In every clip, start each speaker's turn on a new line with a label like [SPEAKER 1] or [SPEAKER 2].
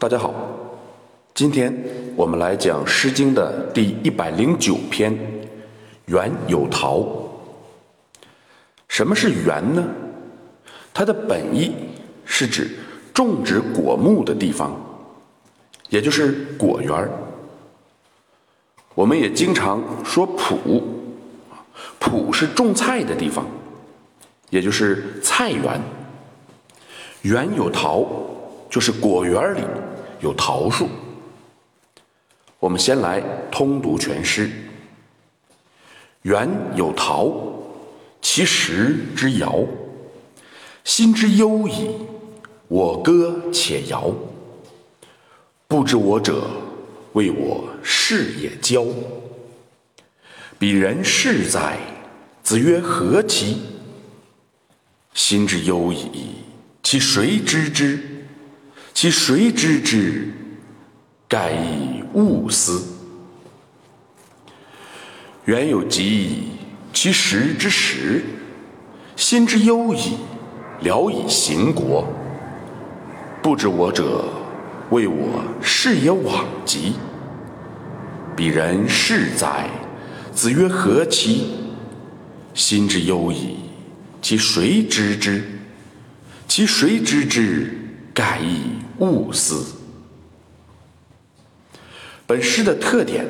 [SPEAKER 1] 大家好，今天我们来讲《诗经》的第一百零九篇《园有桃》。什么是园呢？它的本意是指种植果木的地方，也就是果园我们也经常说圃，圃是种菜的地方，也就是菜园。园有桃，就是果园里有桃树。我们先来通读全诗：园有桃，其实之遥。心之忧矣，我歌且摇。不知我者，谓我是也骄。彼人是哉？子曰：何其？心之忧矣，其谁知之？其谁知之？盖以勿思。原有疾矣，其实之时。心之忧矣。聊以行国，不知我者，谓我是也罔极。彼人是哉？子曰：何其？心之忧矣，其谁知之？其谁知之？盖以物思。本诗的特点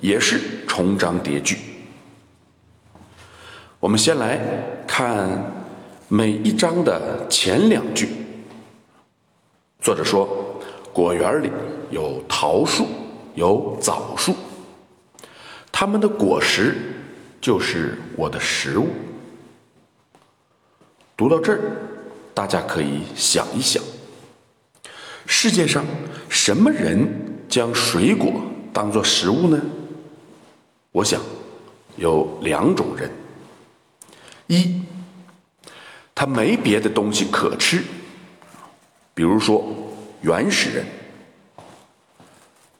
[SPEAKER 1] 也是重章叠句。我们先来看。每一章的前两句，作者说：“果园里有桃树，有枣树，它们的果实就是我的食物。”读到这儿，大家可以想一想：世界上什么人将水果当做食物呢？我想有两种人，一。他没别的东西可吃，比如说原始人；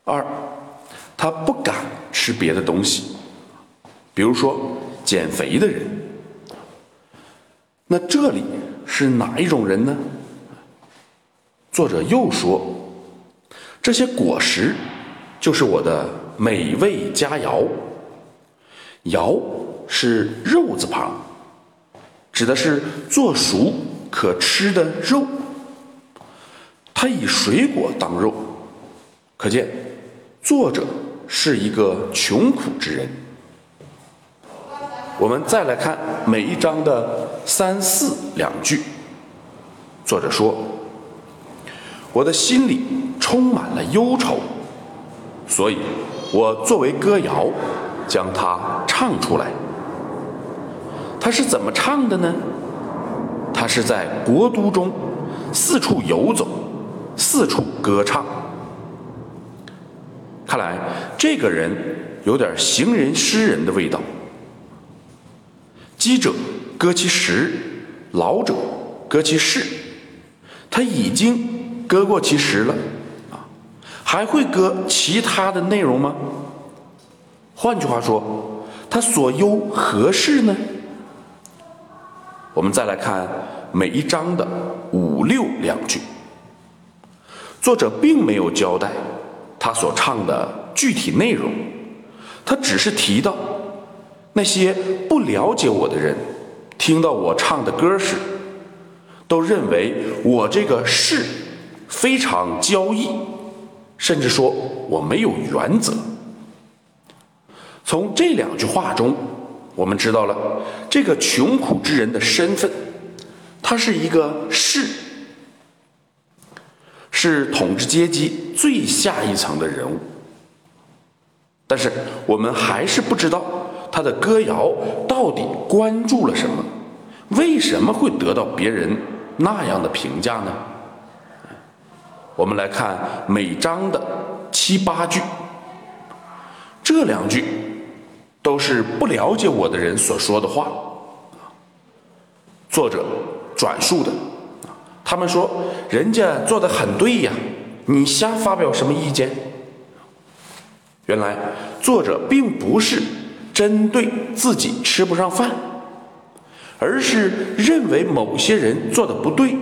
[SPEAKER 1] 二，他不敢吃别的东西，比如说减肥的人。那这里是哪一种人呢？作者又说，这些果实就是我的美味佳肴。肴是肉字旁。指的是做熟可吃的肉，他以水果当肉，可见作者是一个穷苦之人。我们再来看每一章的三四两句，作者说：“我的心里充满了忧愁，所以我作为歌谣，将它唱出来。”他是怎么唱的呢？他是在国都中四处游走，四处歌唱。看来这个人有点行人诗人的味道。饥者歌其食，老者歌其事。他已经歌过其实了啊，还会歌其他的内容吗？换句话说，他所忧何事呢？我们再来看每一章的五六两句，作者并没有交代他所唱的具体内容，他只是提到那些不了解我的人，听到我唱的歌时，都认为我这个是非常交易，甚至说我没有原则。从这两句话中。我们知道了这个穷苦之人的身份，他是一个士，是统治阶级最下一层的人物。但是我们还是不知道他的歌谣到底关注了什么，为什么会得到别人那样的评价呢？我们来看每章的七八句，这两句。都是不了解我的人所说的话，作者转述的，他们说人家做的很对呀，你瞎发表什么意见？原来作者并不是针对自己吃不上饭，而是认为某些人做的不对，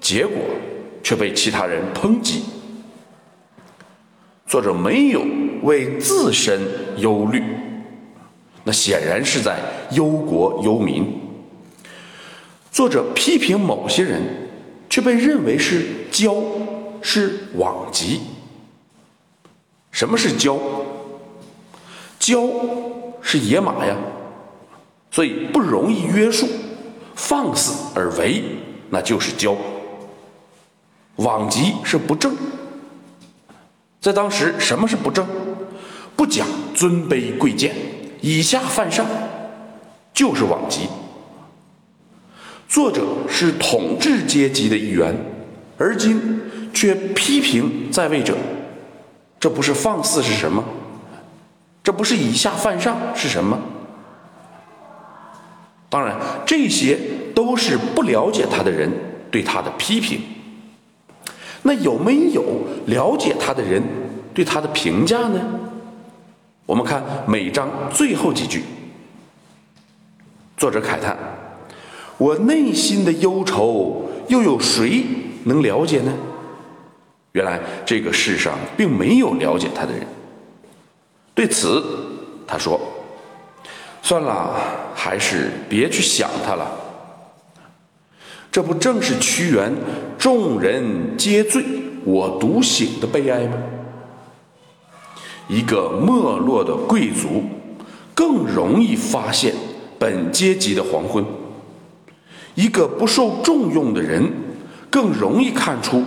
[SPEAKER 1] 结果却被其他人抨击，作者没有为自身忧虑，那显然是在忧国忧民。作者批评某些人，却被认为是骄，是罔极。什么是骄？骄是野马呀，所以不容易约束，放肆而为，那就是骄。罔极是不正。在当时，什么是不正？不讲尊卑贵贱，以下犯上，就是罔极。作者是统治阶级的一员，而今却批评在位者，这不是放肆是什么？这不是以下犯上是什么？当然，这些都是不了解他的人对他的批评。那有没有了解他的人对他的评价呢？我们看每章最后几句，作者慨叹：“我内心的忧愁，又有谁能了解呢？”原来这个世上并没有了解他的人。对此，他说：“算了，还是别去想他了。”这不正是屈原“众人皆醉，我独醒”的悲哀吗？一个没落的贵族，更容易发现本阶级的黄昏；一个不受重用的人，更容易看出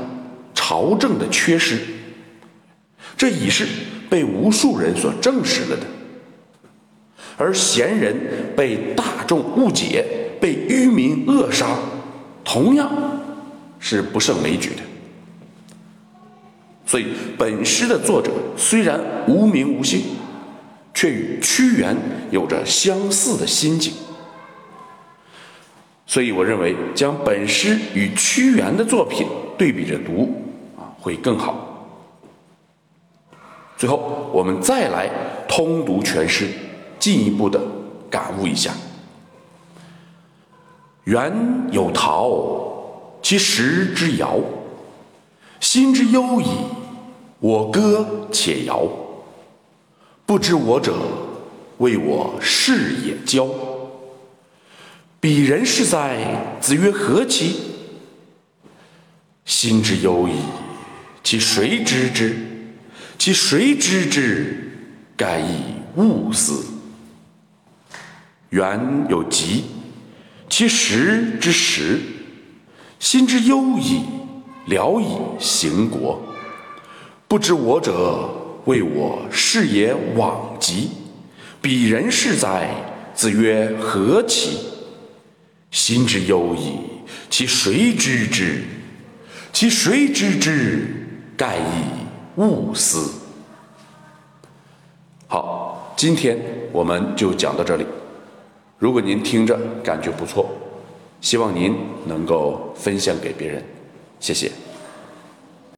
[SPEAKER 1] 朝政的缺失。这已是被无数人所证实了的。而贤人被大众误解，被愚民扼杀。同样是不胜枚举的，所以本诗的作者虽然无名无姓，却与屈原有着相似的心境。所以我认为将本诗与屈原的作品对比着读啊，会更好。最后，我们再来通读全诗，进一步的感悟一下。原有陶，其实之遥；心之忧矣，我歌且遥。不知我者，谓我是也骄。彼人是哉？子曰：何其？心之忧矣，其谁知之？其谁知之？盖亦勿思。原有疾。其实之时，心之忧矣，聊以行国。不知我者，谓我是也罔极。彼人是哉？子曰：何其？心之忧矣，其谁知之？其谁知之？盖以物思。好，今天我们就讲到这里。如果您听着感觉不错，希望您能够分享给别人，谢谢。